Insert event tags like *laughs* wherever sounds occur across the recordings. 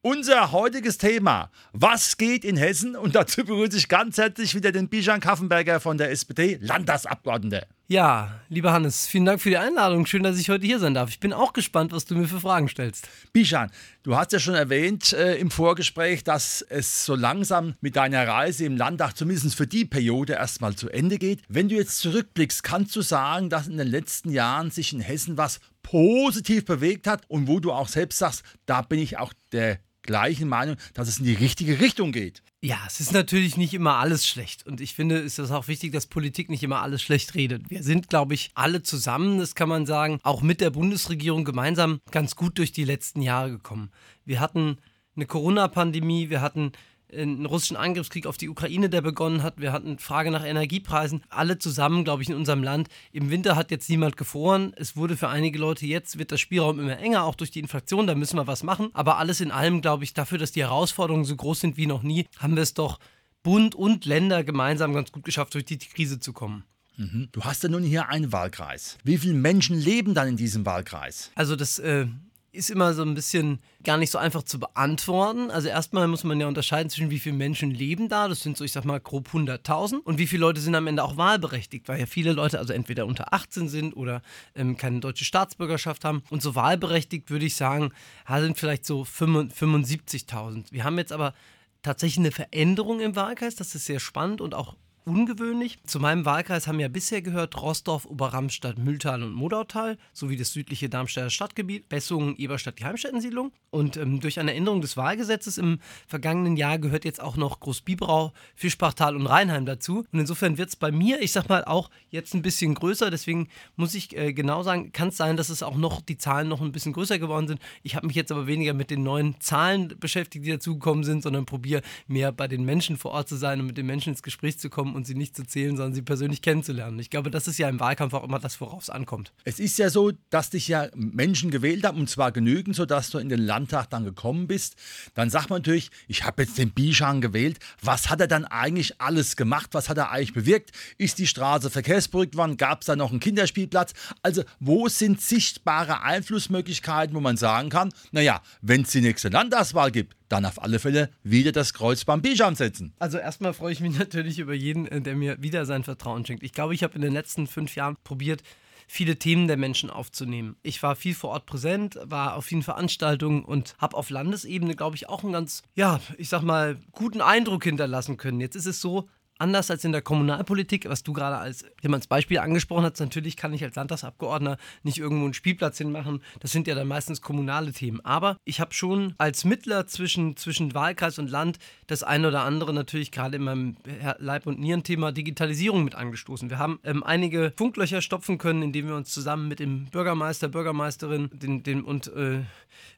Unser heutiges Thema, was geht in Hessen? Und dazu begrüße ich ganz herzlich wieder den Bijan Kaffenberger von der SPD, Landtagsabgeordneter. Ja, lieber Hannes, vielen Dank für die Einladung. Schön, dass ich heute hier sein darf. Ich bin auch gespannt, was du mir für Fragen stellst. Bijan, du hast ja schon erwähnt äh, im Vorgespräch, dass es so langsam mit deiner Reise im Landtag zumindest für die Periode erstmal zu Ende geht. Wenn du jetzt zurückblickst, kannst du sagen, dass in den letzten Jahren sich in Hessen was positiv bewegt hat und wo du auch selbst sagst, da bin ich auch der gleichen Meinung, dass es in die richtige Richtung geht. Ja, es ist natürlich nicht immer alles schlecht. Und ich finde, es ist auch wichtig, dass Politik nicht immer alles schlecht redet. Wir sind, glaube ich, alle zusammen, das kann man sagen, auch mit der Bundesregierung gemeinsam ganz gut durch die letzten Jahre gekommen. Wir hatten eine Corona-Pandemie, wir hatten einen russischen Angriffskrieg auf die Ukraine, der begonnen hat. Wir hatten Frage nach Energiepreisen. Alle zusammen, glaube ich, in unserem Land. Im Winter hat jetzt niemand gefroren. Es wurde für einige Leute jetzt, wird der Spielraum immer enger, auch durch die Inflation. Da müssen wir was machen. Aber alles in allem, glaube ich, dafür, dass die Herausforderungen so groß sind wie noch nie, haben wir es doch Bund und Länder gemeinsam ganz gut geschafft, durch die Krise zu kommen. Mhm. Du hast ja nun hier einen Wahlkreis. Wie viele Menschen leben dann in diesem Wahlkreis? Also das äh, ist immer so ein bisschen gar nicht so einfach zu beantworten. Also erstmal muss man ja unterscheiden zwischen wie viele Menschen leben da, das sind so ich sag mal grob 100.000 und wie viele Leute sind am Ende auch wahlberechtigt, weil ja viele Leute also entweder unter 18 sind oder ähm, keine deutsche Staatsbürgerschaft haben und so wahlberechtigt würde ich sagen, sind vielleicht so 75.000. Wir haben jetzt aber tatsächlich eine Veränderung im Wahlkreis, das ist sehr spannend und auch ungewöhnlich. Zu meinem Wahlkreis haben ja bisher gehört Rossdorf, Oberramstadt, Mühltal und Modautal sowie das südliche Darmstädter Stadtgebiet, Bessungen, Eberstadt, die Heimstättensiedlung. Und ähm, durch eine Änderung des Wahlgesetzes im vergangenen Jahr gehört jetzt auch noch Großbiberau, Fischbachtal und Rheinheim dazu. Und insofern wird es bei mir, ich sag mal, auch jetzt ein bisschen größer. Deswegen muss ich äh, genau sagen, kann es sein, dass es auch noch die Zahlen noch ein bisschen größer geworden sind. Ich habe mich jetzt aber weniger mit den neuen Zahlen beschäftigt, die dazugekommen sind, sondern probiere mehr bei den Menschen vor Ort zu sein und mit den Menschen ins Gespräch zu kommen und sie nicht zu zählen, sondern sie persönlich kennenzulernen. Ich glaube, das ist ja im Wahlkampf auch immer das, worauf es ankommt. Es ist ja so, dass dich ja Menschen gewählt haben, und zwar genügend, sodass du in den Landtag dann gekommen bist. Dann sagt man natürlich, ich habe jetzt den Bischan gewählt. Was hat er dann eigentlich alles gemacht? Was hat er eigentlich bewirkt? Ist die Straße verkehrsberuhigt worden? Gab es da noch einen Kinderspielplatz? Also, wo sind sichtbare Einflussmöglichkeiten, wo man sagen kann, naja, wenn es die nächste Landtagswahl gibt, dann auf alle Fälle wieder das Kreuz beim Bijam setzen. Also erstmal freue ich mich *laughs* natürlich über jeden, äh, der mir wieder sein Vertrauen schenkt. Ich glaube, ich habe in den letzten fünf Jahren probiert, viele Themen der Menschen aufzunehmen. Ich war viel vor Ort präsent, war auf vielen Veranstaltungen und habe auf Landesebene, glaube ich, auch einen ganz, ja, ich sag mal, guten Eindruck hinterlassen können. Jetzt ist es so, anders als in der Kommunalpolitik, was du gerade als, als Beispiel angesprochen hast, natürlich kann ich als Landtagsabgeordneter nicht irgendwo einen Spielplatz hinmachen. Das sind ja dann meistens kommunale Themen. Aber ich habe schon als Mittler zwischen, zwischen Wahlkreis und Land das eine oder andere natürlich gerade in meinem Leib- und Nierenthema Digitalisierung mit angestoßen. Wir haben ähm, einige Funklöcher stopfen können, indem wir uns zusammen mit dem Bürgermeister, Bürgermeisterin den, den, und äh,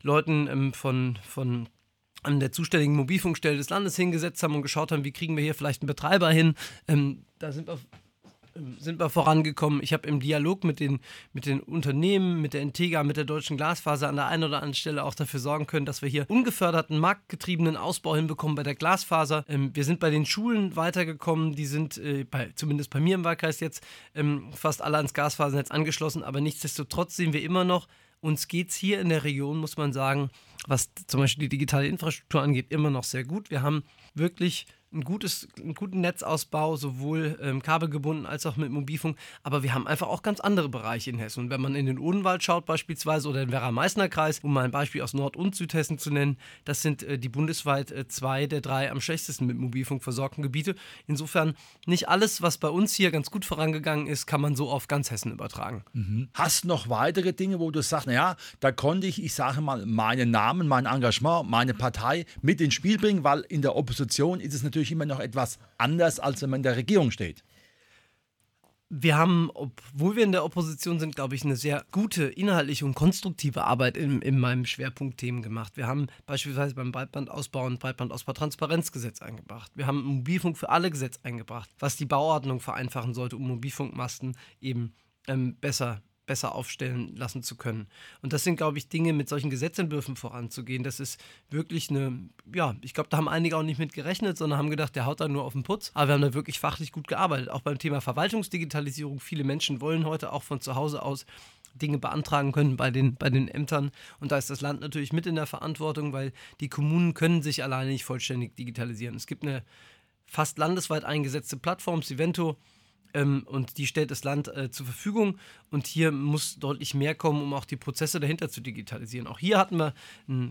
Leuten ähm, von, von an der zuständigen Mobilfunkstelle des Landes hingesetzt haben und geschaut haben, wie kriegen wir hier vielleicht einen Betreiber hin. Ähm, da sind wir, ähm, sind wir vorangekommen. Ich habe im Dialog mit den, mit den Unternehmen, mit der Integra, mit der deutschen Glasfaser an der einen oder anderen Stelle auch dafür sorgen können, dass wir hier ungeförderten, marktgetriebenen Ausbau hinbekommen bei der Glasfaser. Ähm, wir sind bei den Schulen weitergekommen. Die sind äh, bei, zumindest bei mir im Wahlkreis jetzt ähm, fast alle ans Glasfasernetz angeschlossen. Aber nichtsdestotrotz sehen wir immer noch, uns geht es hier in der Region, muss man sagen, was zum Beispiel die digitale Infrastruktur angeht, immer noch sehr gut. Wir haben wirklich ein gutes, einen guten Netzausbau, sowohl ähm, kabelgebunden als auch mit Mobilfunk. Aber wir haben einfach auch ganz andere Bereiche in Hessen. Und wenn man in den Odenwald schaut beispielsweise oder den Werra-Meißner-Kreis, um mal ein Beispiel aus Nord- und Südhessen zu nennen, das sind äh, die bundesweit äh, zwei der drei am schlechtesten mit Mobilfunk versorgten Gebiete. Insofern nicht alles, was bei uns hier ganz gut vorangegangen ist, kann man so auf ganz Hessen übertragen. Mhm. Hast noch weitere Dinge, wo du sagst, naja, da konnte ich, ich sage mal, meinen Namen, mein Engagement, meine Partei mit ins Spiel bringen, weil in der Opposition ist es natürlich natürlich immer noch etwas anders, als wenn man in der Regierung steht. wir haben, obwohl wir in der Opposition sind, glaube ich, eine sehr gute inhaltliche und konstruktive Arbeit in, in meinem Schwerpunktthemen gemacht. Wir haben beispielsweise beim Breitbandausbau ein Breitbandausbau-Transparenzgesetz eingebracht. Wir haben ein Mobilfunk für alle Gesetz eingebracht, was die Bauordnung vereinfachen sollte, um Mobilfunkmasten eben ähm, besser besser aufstellen lassen zu können. Und das sind, glaube ich, Dinge, mit solchen Gesetzentwürfen voranzugehen. Das ist wirklich eine, ja, ich glaube, da haben einige auch nicht mit gerechnet, sondern haben gedacht, der haut da nur auf den Putz. Aber wir haben da wirklich fachlich gut gearbeitet. Auch beim Thema Verwaltungsdigitalisierung. Viele Menschen wollen heute auch von zu Hause aus Dinge beantragen können bei den, bei den Ämtern. Und da ist das Land natürlich mit in der Verantwortung, weil die Kommunen können sich alleine nicht vollständig digitalisieren. Es gibt eine fast landesweit eingesetzte Plattform, Sivento, ähm, und die stellt das Land äh, zur Verfügung. Und hier muss deutlich mehr kommen, um auch die Prozesse dahinter zu digitalisieren. Auch hier hatten wir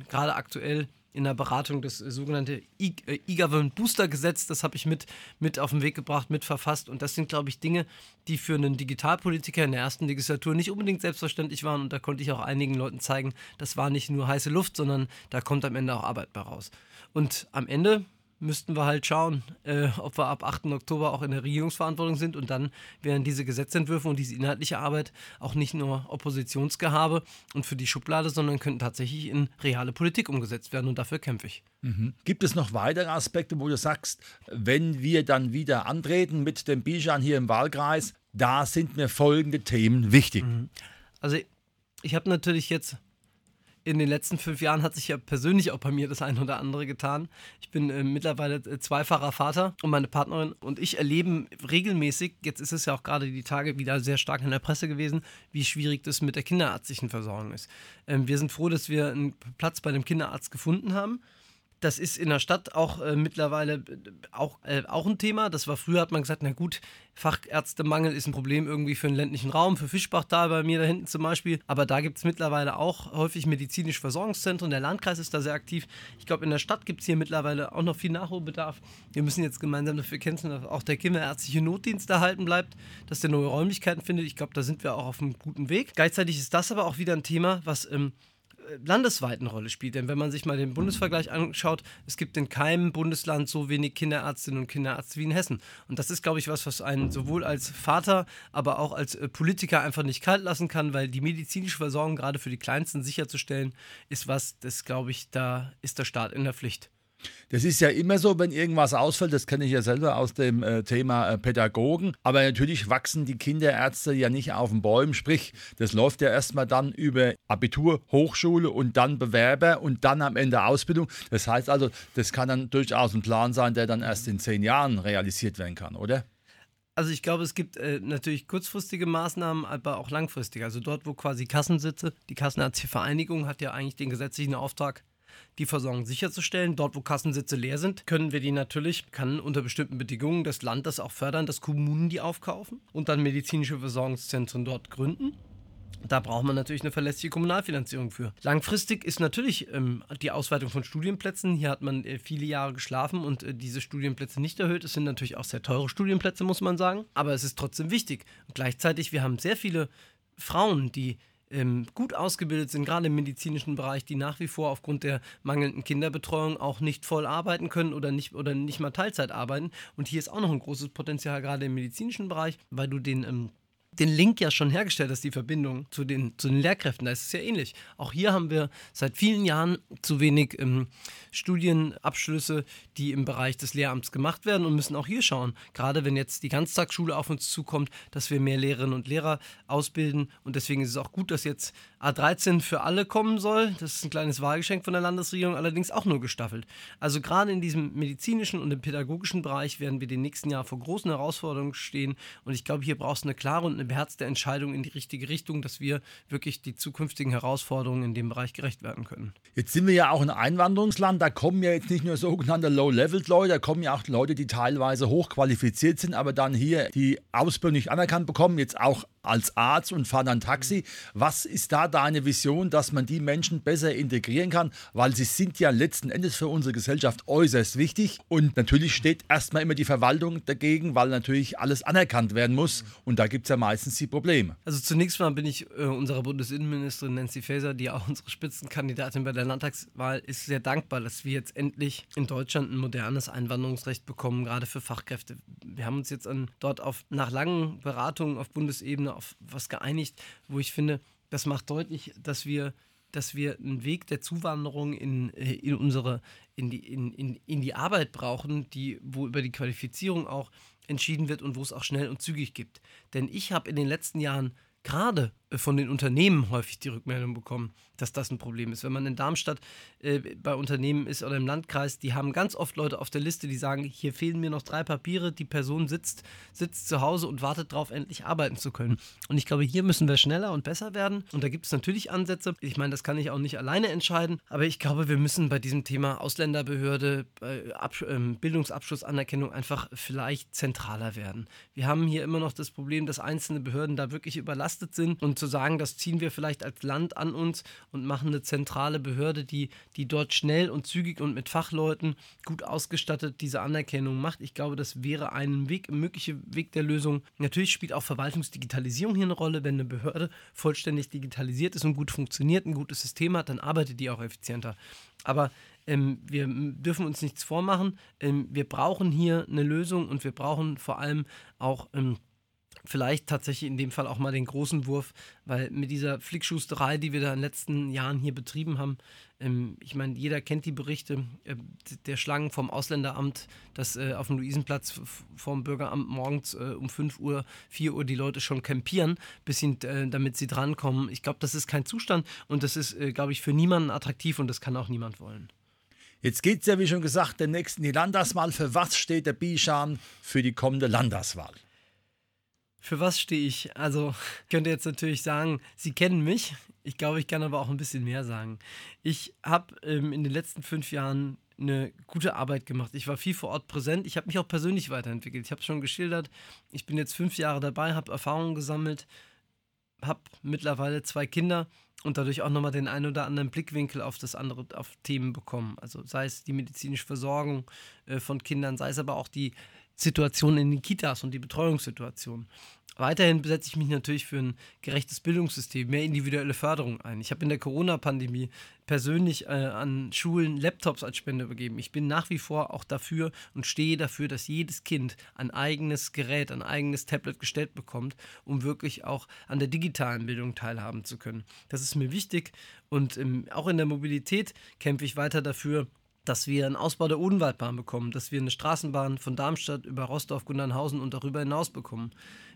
gerade aktuell in der Beratung das äh, sogenannte äh, E-Government Booster Gesetz. Das habe ich mit, mit auf den Weg gebracht, mit verfasst. Und das sind, glaube ich, Dinge, die für einen Digitalpolitiker in der ersten Legislatur nicht unbedingt selbstverständlich waren. Und da konnte ich auch einigen Leuten zeigen, das war nicht nur heiße Luft, sondern da kommt am Ende auch Arbeit bei raus. Und am Ende müssten wir halt schauen, äh, ob wir ab 8. Oktober auch in der Regierungsverantwortung sind und dann wären diese Gesetzentwürfe und diese inhaltliche Arbeit auch nicht nur Oppositionsgehabe und für die Schublade, sondern könnten tatsächlich in reale Politik umgesetzt werden und dafür kämpfe ich. Mhm. Gibt es noch weitere Aspekte, wo du sagst, wenn wir dann wieder antreten mit dem Bijan hier im Wahlkreis, da sind mir folgende Themen wichtig? Mhm. Also ich habe natürlich jetzt in den letzten fünf Jahren hat sich ja persönlich auch bei mir das eine oder andere getan. Ich bin äh, mittlerweile äh, zweifacher Vater und meine Partnerin und ich erleben regelmäßig, jetzt ist es ja auch gerade die Tage wieder sehr stark in der Presse gewesen, wie schwierig das mit der kinderärztlichen Versorgung ist. Ähm, wir sind froh, dass wir einen Platz bei dem Kinderarzt gefunden haben. Das ist in der Stadt auch äh, mittlerweile äh, auch, äh, auch ein Thema. Das war früher, hat man gesagt, na gut, Fachärztemangel ist ein Problem irgendwie für den ländlichen Raum, für Fischbachtal bei mir da hinten zum Beispiel. Aber da gibt es mittlerweile auch häufig medizinische Versorgungszentren. Der Landkreis ist da sehr aktiv. Ich glaube, in der Stadt gibt es hier mittlerweile auch noch viel Nachholbedarf. Wir müssen jetzt gemeinsam dafür kämpfen, dass auch der kinderärztliche Notdienst erhalten bleibt, dass der neue Räumlichkeiten findet. Ich glaube, da sind wir auch auf einem guten Weg. Gleichzeitig ist das aber auch wieder ein Thema, was ähm, landesweit eine Rolle spielt. Denn wenn man sich mal den Bundesvergleich anschaut, es gibt in keinem Bundesland so wenig Kinderärztinnen und Kinderärzte wie in Hessen. Und das ist, glaube ich, was, was einen sowohl als Vater, aber auch als äh, Politiker einfach nicht kalt lassen kann, weil die medizinische Versorgung gerade für die Kleinsten sicherzustellen, ist was, das, glaube ich, da ist der Staat in der Pflicht. Das ist ja immer so, wenn irgendwas ausfällt, das kenne ich ja selber aus dem äh, Thema äh, Pädagogen. Aber natürlich wachsen die Kinderärzte ja nicht auf den Bäumen. Sprich, das läuft ja erstmal dann über Abitur, Hochschule und dann Bewerber und dann am Ende Ausbildung. Das heißt also, das kann dann durchaus ein Plan sein, der dann erst in zehn Jahren realisiert werden kann, oder? Also ich glaube, es gibt äh, natürlich kurzfristige Maßnahmen, aber auch langfristige. Also dort, wo quasi Kassensitze, die Kassenärztliche Vereinigung hat ja eigentlich den gesetzlichen Auftrag, die Versorgung sicherzustellen. Dort, wo Kassensitze leer sind, können wir die natürlich, kann unter bestimmten Bedingungen das Land das auch fördern, dass Kommunen die aufkaufen und dann medizinische Versorgungszentren dort gründen. Da braucht man natürlich eine verlässliche Kommunalfinanzierung für. Langfristig ist natürlich ähm, die Ausweitung von Studienplätzen. Hier hat man äh, viele Jahre geschlafen und äh, diese Studienplätze nicht erhöht. Es sind natürlich auch sehr teure Studienplätze, muss man sagen. Aber es ist trotzdem wichtig. Und gleichzeitig, wir haben sehr viele Frauen, die ähm, gut ausgebildet sind, gerade im medizinischen Bereich, die nach wie vor aufgrund der mangelnden Kinderbetreuung auch nicht voll arbeiten können oder nicht, oder nicht mal Teilzeit arbeiten. Und hier ist auch noch ein großes Potenzial, gerade im medizinischen Bereich, weil du den ähm, den Link ja schon hergestellt hast, die Verbindung zu den, zu den Lehrkräften. Da ist es ja ähnlich. Auch hier haben wir seit vielen Jahren zu wenig ähm, Studienabschlüsse, die im Bereich des Lehramts gemacht werden und müssen auch hier schauen, gerade wenn jetzt die Ganztagsschule auf uns zukommt, dass wir mehr Lehrerinnen und Lehrer ausbilden. Und deswegen ist es auch gut, dass jetzt A13 für alle kommen soll. Das ist ein kleines Wahlgeschenk von der Landesregierung, allerdings auch nur gestaffelt. Also gerade in diesem medizinischen und im pädagogischen Bereich werden wir den nächsten Jahr vor großen Herausforderungen stehen. Und ich glaube, hier brauchst du eine klare und eine beherzte Entscheidung in die richtige Richtung, dass wir wirklich die zukünftigen Herausforderungen in dem Bereich gerecht werden können. Jetzt sind wir ja auch ein Einwanderungsland. Da kommen ja jetzt nicht nur sogenannte Low-Level-Leute, da kommen ja auch Leute, die teilweise hochqualifiziert sind, aber dann hier die Ausbildung nicht anerkannt bekommen, jetzt auch als Arzt und fahren dann Taxi. Was ist da deine Vision, dass man die Menschen besser integrieren kann? Weil sie sind ja letzten Endes für unsere Gesellschaft äußerst wichtig. Und natürlich steht erstmal immer die Verwaltung dagegen, weil natürlich alles anerkannt werden muss. Und da gibt es ja meistens die Probleme. Also zunächst mal bin ich äh, unserer Bundesinnenministerin Nancy Faeser, die auch unsere Spitzenkandidatin bei der Landtagswahl ist, sehr dankbar, dass wir jetzt endlich in Deutschland ein modernes Einwanderungsrecht bekommen, gerade für Fachkräfte. wir haben uns jetzt an, dort auf, nach langen Beratungen auf Bundesebene auf was geeinigt, wo ich finde, das macht deutlich, dass wir dass wir einen Weg der Zuwanderung in, äh, in unsere, in die, in, in, in die Arbeit brauchen, die, wo über die Qualifizierung auch entschieden wird und wo es auch schnell und zügig gibt. Denn ich habe in den letzten Jahren gerade von den Unternehmen häufig die Rückmeldung bekommen, dass das ein Problem ist. Wenn man in Darmstadt äh, bei Unternehmen ist oder im Landkreis, die haben ganz oft Leute auf der Liste, die sagen, hier fehlen mir noch drei Papiere, die Person sitzt, sitzt zu Hause und wartet darauf, endlich arbeiten zu können. Und ich glaube, hier müssen wir schneller und besser werden. Und da gibt es natürlich Ansätze. Ich meine, das kann ich auch nicht alleine entscheiden, aber ich glaube, wir müssen bei diesem Thema Ausländerbehörde, äh, Ab äh, Bildungsabschlussanerkennung einfach vielleicht zentraler werden. Wir haben hier immer noch das Problem, dass einzelne Behörden da wirklich überlastet sind und zu sagen, das ziehen wir vielleicht als Land an uns und machen eine zentrale Behörde, die, die dort schnell und zügig und mit Fachleuten gut ausgestattet diese Anerkennung macht. Ich glaube, das wäre ein Weg, ein möglicher Weg der Lösung. Natürlich spielt auch Verwaltungsdigitalisierung hier eine Rolle. Wenn eine Behörde vollständig digitalisiert ist und gut funktioniert, ein gutes System hat, dann arbeitet die auch effizienter. Aber ähm, wir dürfen uns nichts vormachen. Ähm, wir brauchen hier eine Lösung und wir brauchen vor allem auch ähm, vielleicht tatsächlich in dem Fall auch mal den großen Wurf, weil mit dieser Flickschusterei, die wir da in den letzten Jahren hier betrieben haben, ähm, ich meine, jeder kennt die Berichte äh, der Schlangen vom Ausländeramt, dass äh, auf dem Luisenplatz vom Bürgeramt morgens äh, um 5 Uhr, 4 Uhr die Leute schon campieren, bis hin, äh, damit sie drankommen. Ich glaube, das ist kein Zustand und das ist, äh, glaube ich, für niemanden attraktiv und das kann auch niemand wollen. Jetzt geht es ja, wie schon gesagt, demnächst in die Landtagswahl. Für was steht der Bischan für die kommende Landtagswahl? Für was stehe ich? Also, ich könnte jetzt natürlich sagen, Sie kennen mich. Ich glaube, ich kann aber auch ein bisschen mehr sagen. Ich habe ähm, in den letzten fünf Jahren eine gute Arbeit gemacht. Ich war viel vor Ort präsent. Ich habe mich auch persönlich weiterentwickelt. Ich habe es schon geschildert. Ich bin jetzt fünf Jahre dabei, habe Erfahrungen gesammelt, habe mittlerweile zwei Kinder und dadurch auch nochmal den einen oder anderen Blickwinkel auf das andere, auf Themen bekommen. Also sei es die medizinische Versorgung äh, von Kindern, sei es aber auch die Situation in den Kitas und die Betreuungssituation. Weiterhin setze ich mich natürlich für ein gerechtes Bildungssystem, mehr individuelle Förderung ein. Ich habe in der Corona-Pandemie persönlich äh, an Schulen Laptops als Spende übergeben. Ich bin nach wie vor auch dafür und stehe dafür, dass jedes Kind ein eigenes Gerät, ein eigenes Tablet gestellt bekommt, um wirklich auch an der digitalen Bildung teilhaben zu können. Das ist mir wichtig und ähm, auch in der Mobilität kämpfe ich weiter dafür, dass wir einen Ausbau der Odenwaldbahn bekommen, dass wir eine Straßenbahn von Darmstadt über Rostorf, Gundernhausen und darüber hinaus bekommen.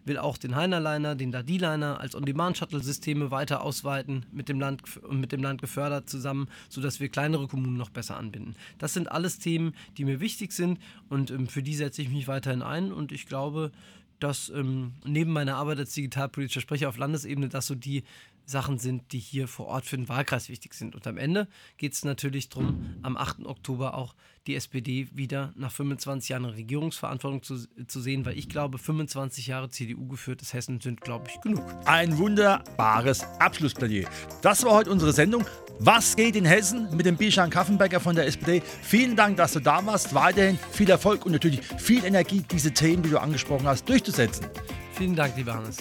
Will auch den Heinerliner, den Dadi-Liner als On-Demand-Shuttle-Systeme weiter ausweiten, mit dem, Land, mit dem Land gefördert zusammen, sodass wir kleinere Kommunen noch besser anbinden. Das sind alles Themen, die mir wichtig sind und ähm, für die setze ich mich weiterhin ein und ich glaube, dass ähm, neben meiner Arbeit als digitalpolitischer Sprecher auf Landesebene das so die Sachen sind, die hier vor Ort für den Wahlkreis wichtig sind. Und am Ende geht es natürlich darum, am 8. Oktober auch die SPD wieder nach 25 Jahren Regierungsverantwortung zu, zu sehen, weil ich glaube, 25 Jahre CDU geführtes Hessen sind, glaube ich, genug. Ein wunderbares Abschlussplädoyer. Das war heute unsere Sendung. Was geht in Hessen mit dem Bishan Kaffenbecker von der SPD? Vielen Dank, dass du da warst. Weiterhin viel Erfolg und natürlich viel Energie, diese Themen, die du angesprochen hast, durchzusetzen. Vielen Dank, lieber Hannes.